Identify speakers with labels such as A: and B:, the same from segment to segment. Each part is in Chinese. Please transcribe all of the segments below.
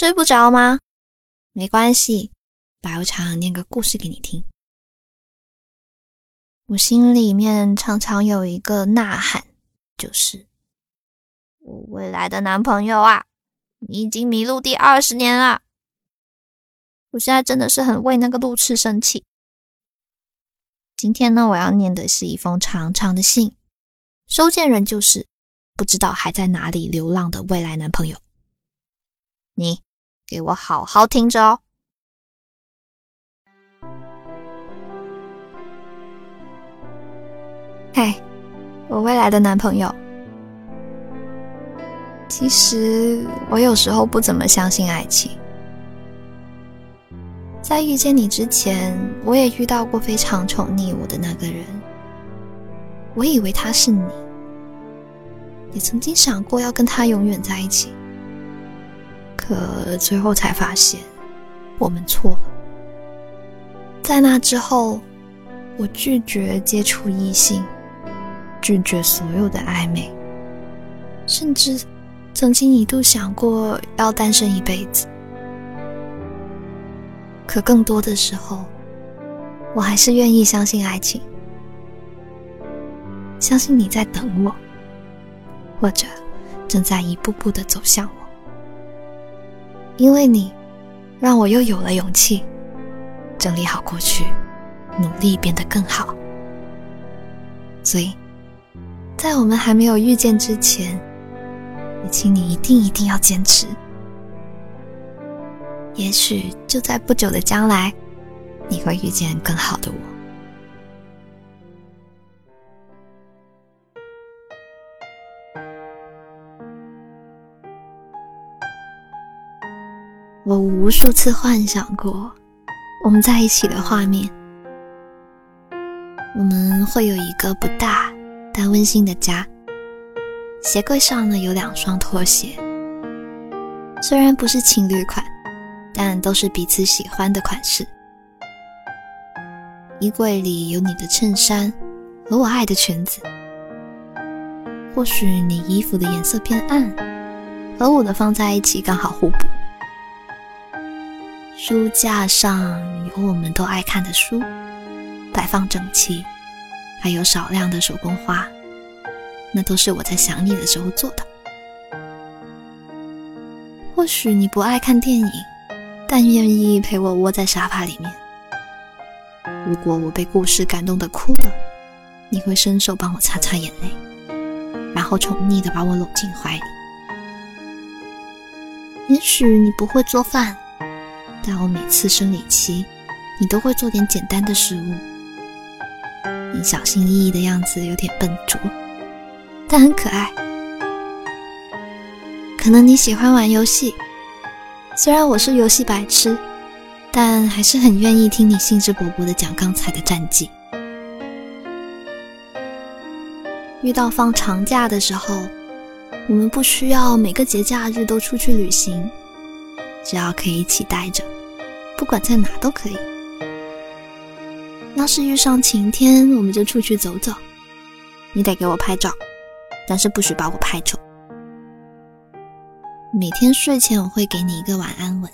A: 睡不着吗？没关系，白无常念个故事给你听。我心里面常常有一个呐喊，就是我未来的男朋友啊，你已经迷路第二十年了。我现在真的是很为那个路痴生气。今天呢，我要念的是一封长长的信，收件人就是不知道还在哪里流浪的未来男朋友。你。给我好好听着哦！嘿，我未来的男朋友。其实我有时候不怎么相信爱情。在遇见你之前，我也遇到过非常宠溺我的那个人。我以为他是你，也曾经想过要跟他永远在一起。可最后才发现，我们错了。在那之后，我拒绝接触异性，拒绝所有的暧昧，甚至曾经一度想过要单身一辈子。可更多的时候，我还是愿意相信爱情，相信你在等我，或者正在一步步的走向我。因为你，让我又有了勇气，整理好过去，努力变得更好。所以，在我们还没有遇见之前，也请你一定一定要坚持。也许就在不久的将来，你会遇见更好的我。我无数次幻想过我们在一起的画面。我们会有一个不大但温馨的家。鞋柜上呢有两双拖鞋，虽然不是情侣款，但都是彼此喜欢的款式。衣柜里有你的衬衫和我爱的裙子。或许你衣服的颜色偏暗，和我的放在一起刚好互补。书架上有我们都爱看的书，摆放整齐，还有少量的手工花，那都是我在想你的时候做的。或许你不爱看电影，但愿意陪我窝在沙发里面。如果我被故事感动的哭了，你会伸手帮我擦擦眼泪，然后宠溺的把我搂进怀里。也许你不会做饭。但我每次生理期，你都会做点简单的食物。你小心翼翼的样子有点笨拙，但很可爱。可能你喜欢玩游戏，虽然我是游戏白痴，但还是很愿意听你兴致勃勃的讲刚才的战绩。遇到放长假的时候，我们不需要每个节假日都出去旅行。只要可以一起待着，不管在哪都可以。要是遇上晴天，我们就出去走走。你得给我拍照，但是不许把我拍丑。每天睡前我会给你一个晚安吻，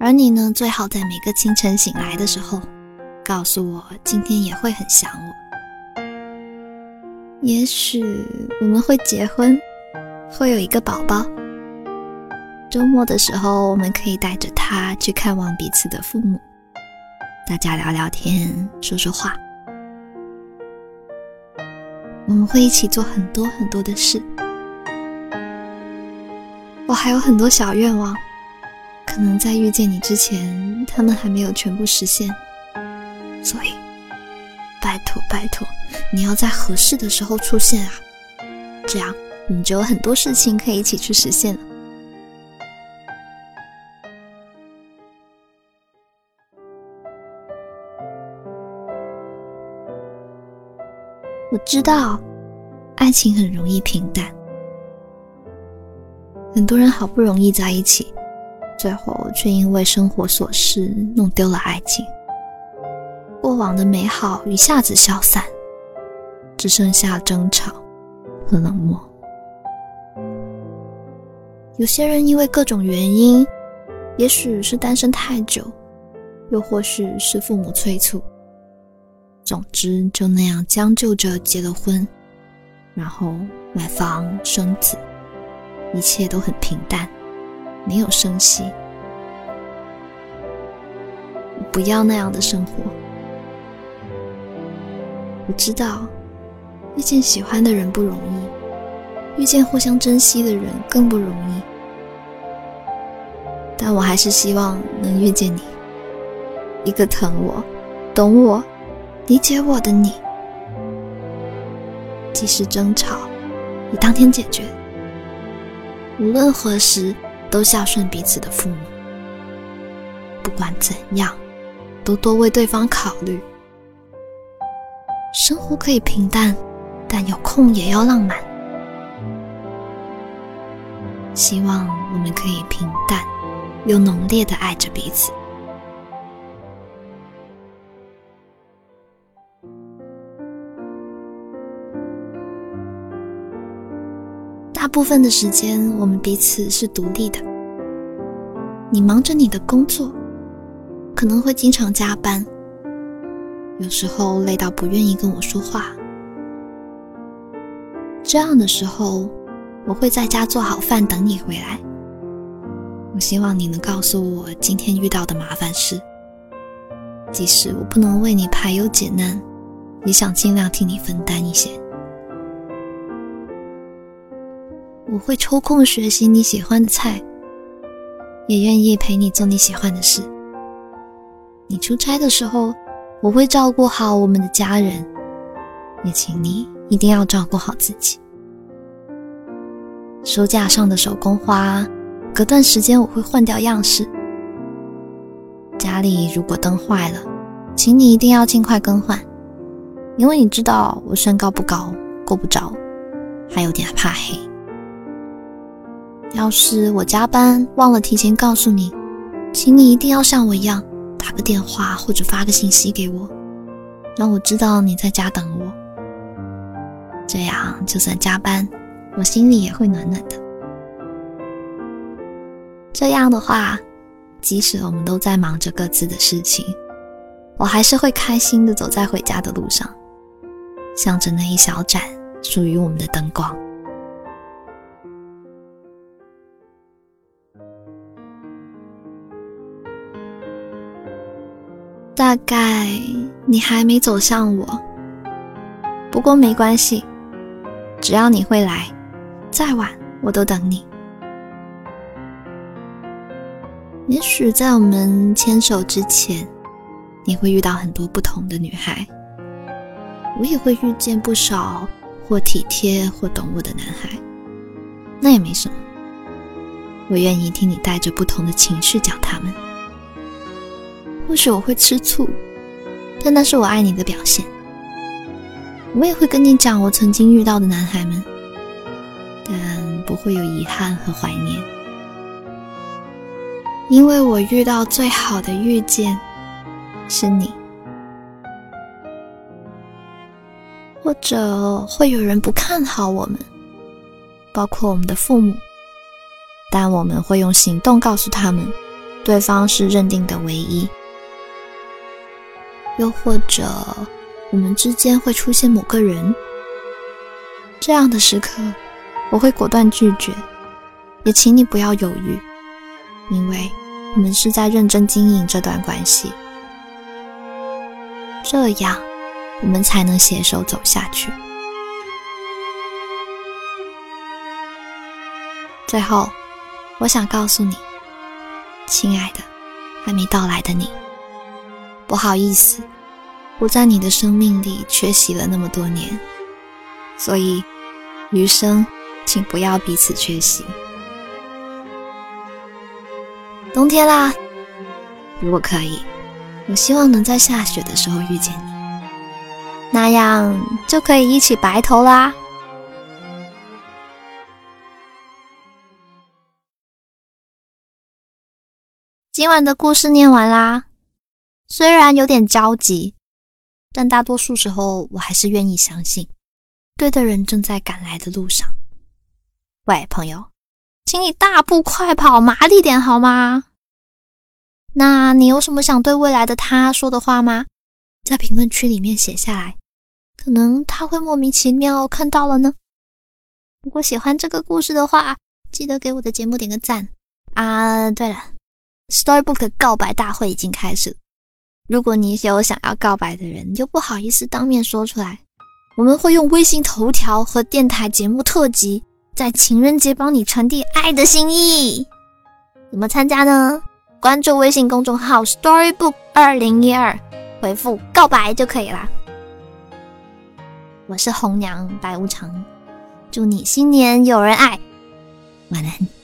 A: 而你呢，最好在每个清晨醒来的时候，告诉我今天也会很想我。也许我们会结婚，会有一个宝宝。周末的时候，我们可以带着他去看望彼此的父母，大家聊聊天，说说话。我们会一起做很多很多的事。我还有很多小愿望，可能在遇见你之前，他们还没有全部实现。所以，拜托拜托，你要在合适的时候出现啊！这样，我们就有很多事情可以一起去实现了。知道，爱情很容易平淡。很多人好不容易在一起，最后却因为生活琐事弄丢了爱情。过往的美好一下子消散，只剩下争吵和冷漠。有些人因为各种原因，也许是单身太久，又或许是父母催促，总之就那样将就着结了婚，然后买房生子，一切都很平淡，没有生息。不要那样的生活。我知道，遇见喜欢的人不容易，遇见互相珍惜的人更不容易。但我还是希望能遇见你，一个疼我、懂我、理解我的你。即使争吵，也当天解决。无论何时，都孝顺彼此的父母。不管怎样。都多为对方考虑。生活可以平淡，但有空也要浪漫。希望我们可以平淡又浓烈的爱着彼此。大部分的时间，我们彼此是独立的。你忙着你的工作。可能会经常加班，有时候累到不愿意跟我说话。这样的时候，我会在家做好饭等你回来。我希望你能告诉我今天遇到的麻烦事，即使我不能为你排忧解难，也想尽量替你分担一些。我会抽空学习你喜欢的菜，也愿意陪你做你喜欢的事。你出差的时候，我会照顾好我们的家人，也请你一定要照顾好自己。书架上的手工花，隔段时间我会换掉样式。家里如果灯坏了，请你一定要尽快更换，因为你知道我身高不高，够不着，还有点怕黑。要是我加班忘了提前告诉你，请你一定要像我一样。打个电话或者发个信息给我，让我知道你在家等我。这样就算加班，我心里也会暖暖的。这样的话，即使我们都在忙着各自的事情，我还是会开心的走在回家的路上，向着那一小盏属于我们的灯光。大概你还没走向我，不过没关系，只要你会来，再晚我都等你。也许在我们牵手之前，你会遇到很多不同的女孩，我也会遇见不少或体贴或懂我的男孩，那也没什么，我愿意听你带着不同的情绪讲他们。或许我会吃醋，但那是我爱你的表现。我也会跟你讲我曾经遇到的男孩们，但不会有遗憾和怀念，因为我遇到最好的遇见是你。或者会有人不看好我们，包括我们的父母，但我们会用行动告诉他们，对方是认定的唯一。又或者，我们之间会出现某个人，这样的时刻，我会果断拒绝，也请你不要犹豫，因为我们是在认真经营这段关系，这样我们才能携手走下去。最后，我想告诉你，亲爱的，还没到来的你。不好意思，我在你的生命里缺席了那么多年，所以余生请不要彼此缺席。冬天啦，如果可以，我希望能在下雪的时候遇见你，那样就可以一起白头啦。今晚的故事念完啦。虽然有点着急，但大多数时候我还是愿意相信，对的人正在赶来的路上。喂，朋友，请你大步快跑，麻利点好吗？那你有什么想对未来的他说的话吗？在评论区里面写下来，可能他会莫名其妙看到了呢。如果喜欢这个故事的话，记得给我的节目点个赞啊！对了，Storybook 告白大会已经开始，如果你有想要告白的人，又不好意思当面说出来，我们会用微信头条和电台节目特辑，在情人节帮你传递爱的心意。怎么参加呢？关注微信公众号 Storybook 二零一二，回复告白就可以啦。我是红娘白无常，祝你新年有人爱，晚安。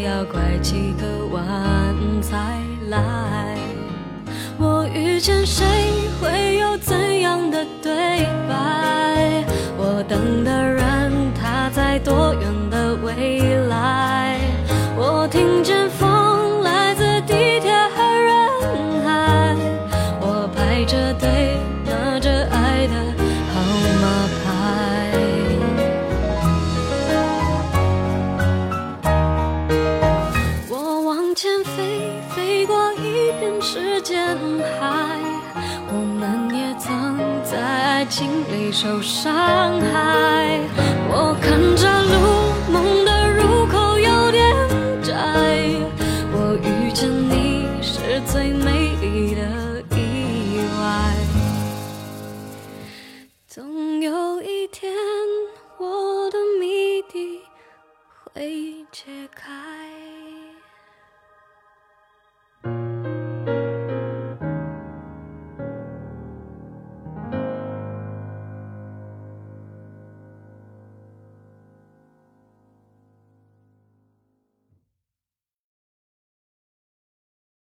B: 要拐几个弯才来。我遇见谁，会有怎样的对白？我等的人，他在多远的未来？受伤害我看着路梦的入口有点窄我遇见你是最美丽的意外。